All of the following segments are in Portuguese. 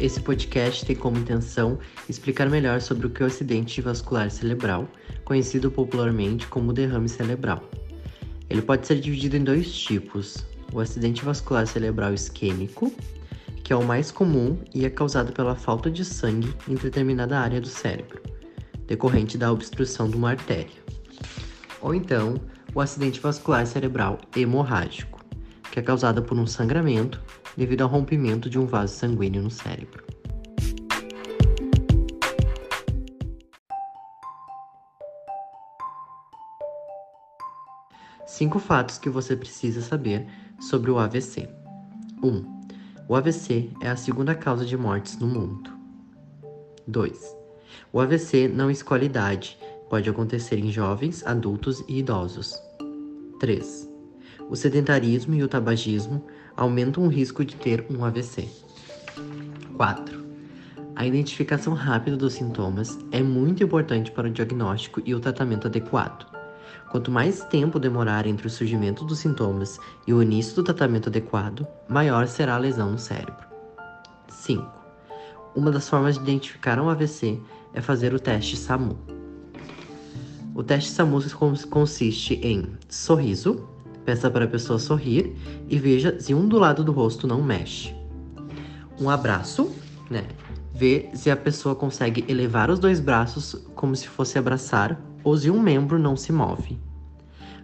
Esse podcast tem como intenção explicar melhor sobre o que é o acidente vascular cerebral, conhecido popularmente como derrame cerebral. Ele pode ser dividido em dois tipos: o acidente vascular cerebral isquêmico, que é o mais comum e é causado pela falta de sangue em determinada área do cérebro, decorrente da obstrução de uma artéria. Ou então, o acidente vascular cerebral hemorrágico, que é causado por um sangramento devido ao rompimento de um vaso sanguíneo no cérebro. Cinco fatos que você precisa saber sobre o AVC. 1. Um, o AVC é a segunda causa de mortes no mundo. 2. O AVC não escolhe idade, pode acontecer em jovens, adultos e idosos. 3. O sedentarismo e o tabagismo aumentam o risco de ter um AVC. 4. A identificação rápida dos sintomas é muito importante para o diagnóstico e o tratamento adequado. Quanto mais tempo demorar entre o surgimento dos sintomas e o início do tratamento adequado, maior será a lesão no cérebro. 5. Uma das formas de identificar um AVC é fazer o teste SAMU. O teste SAMU consiste em sorriso, Peça para a pessoa sorrir e veja se um do lado do rosto não mexe. Um abraço, né? Vê se a pessoa consegue elevar os dois braços como se fosse abraçar ou se um membro não se move.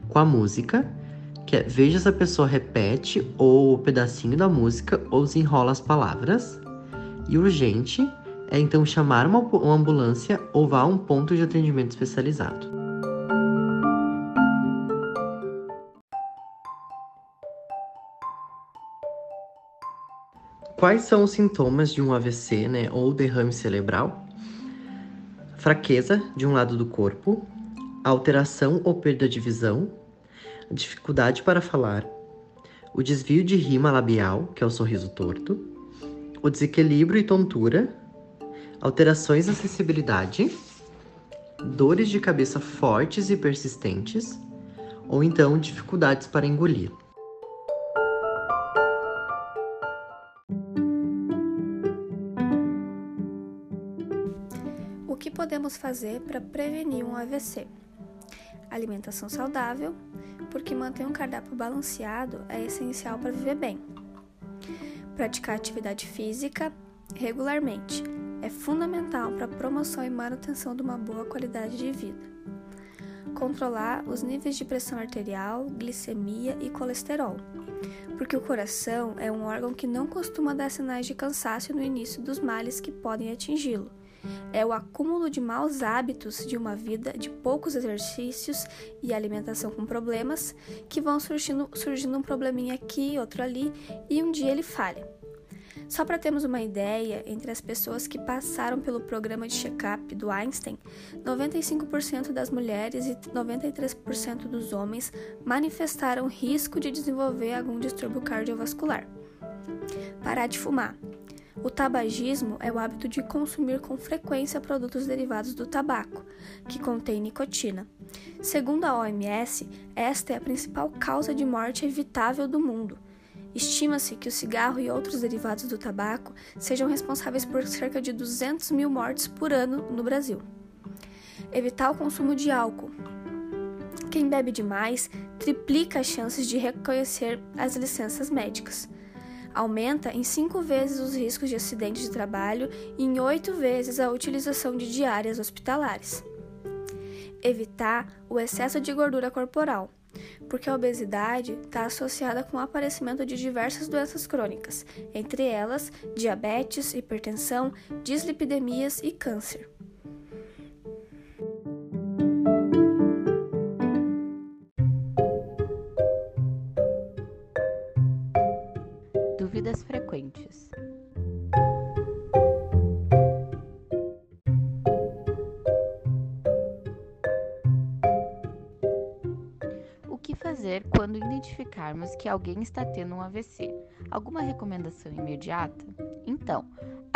Com a música, que é veja se a pessoa repete ou o pedacinho da música ou se enrola as palavras. E urgente é então chamar uma, uma ambulância ou vá a um ponto de atendimento especializado. Quais são os sintomas de um AVC, né, ou derrame cerebral? Fraqueza de um lado do corpo, alteração ou perda de visão, dificuldade para falar, o desvio de rima labial, que é o sorriso torto, o desequilíbrio e tontura, alterações na sensibilidade, dores de cabeça fortes e persistentes, ou então dificuldades para engolir. O que podemos fazer para prevenir um AVC? Alimentação saudável, porque manter um cardápio balanceado é essencial para viver bem. Praticar atividade física regularmente é fundamental para a promoção e manutenção de uma boa qualidade de vida. Controlar os níveis de pressão arterial, glicemia e colesterol, porque o coração é um órgão que não costuma dar sinais de cansaço no início dos males que podem atingi-lo é o acúmulo de maus hábitos de uma vida de poucos exercícios e alimentação com problemas que vão surgindo, surgindo um probleminha aqui, outro ali e um dia ele falha. Só para termos uma ideia, entre as pessoas que passaram pelo programa de check-up do Einstein, 95% das mulheres e 93% dos homens manifestaram risco de desenvolver algum distúrbio cardiovascular. Parar de fumar. O tabagismo é o hábito de consumir com frequência produtos derivados do tabaco, que contém nicotina. Segundo a OMS, esta é a principal causa de morte evitável do mundo. Estima-se que o cigarro e outros derivados do tabaco sejam responsáveis por cerca de 200 mil mortes por ano no Brasil. Evitar o consumo de álcool. Quem bebe demais triplica as chances de reconhecer as licenças médicas aumenta em cinco vezes os riscos de acidente de trabalho e em oito vezes a utilização de diárias hospitalares. Evitar o excesso de gordura corporal, porque a obesidade está associada com o aparecimento de diversas doenças crônicas, entre elas diabetes, hipertensão, dislipidemias e câncer. Dúvidas frequentes. O que fazer quando identificarmos que alguém está tendo um AVC? Alguma recomendação imediata? Então,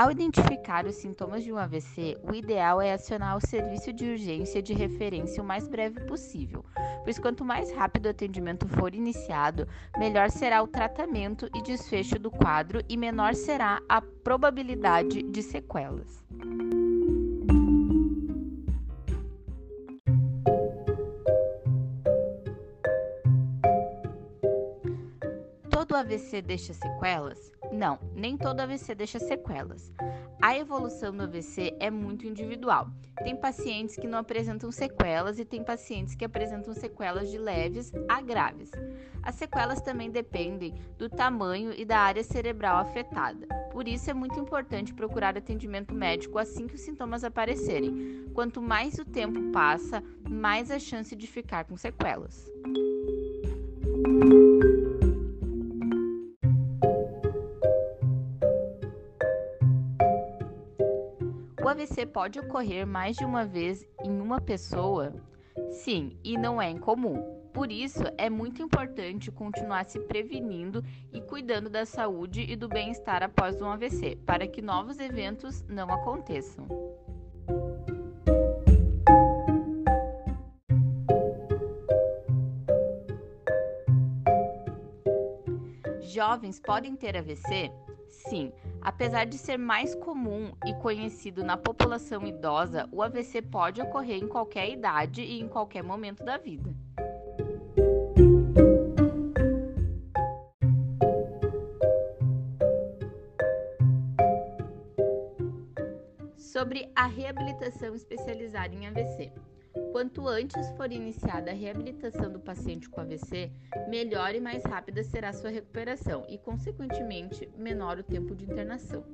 Ao identificar os sintomas de um AVC, o ideal é acionar o serviço de urgência de referência o mais breve possível, pois quanto mais rápido o atendimento for iniciado, melhor será o tratamento e desfecho do quadro e menor será a probabilidade de sequelas. Todo AVC deixa sequelas? Não, nem todo AVC deixa sequelas. A evolução do AVC é muito individual. Tem pacientes que não apresentam sequelas e tem pacientes que apresentam sequelas de leves a graves. As sequelas também dependem do tamanho e da área cerebral afetada. Por isso é muito importante procurar atendimento médico assim que os sintomas aparecerem. Quanto mais o tempo passa, mais a chance de ficar com sequelas. O AVC pode ocorrer mais de uma vez em uma pessoa? Sim, e não é incomum. Por isso, é muito importante continuar se prevenindo e cuidando da saúde e do bem-estar após um AVC, para que novos eventos não aconteçam. Jovens podem ter AVC? Sim, apesar de ser mais comum e conhecido na população idosa, o AVC pode ocorrer em qualquer idade e em qualquer momento da vida. Sobre a reabilitação especializada em AVC. Quanto antes for iniciada a reabilitação do paciente com AVC, melhor e mais rápida será sua recuperação e, consequentemente, menor o tempo de internação.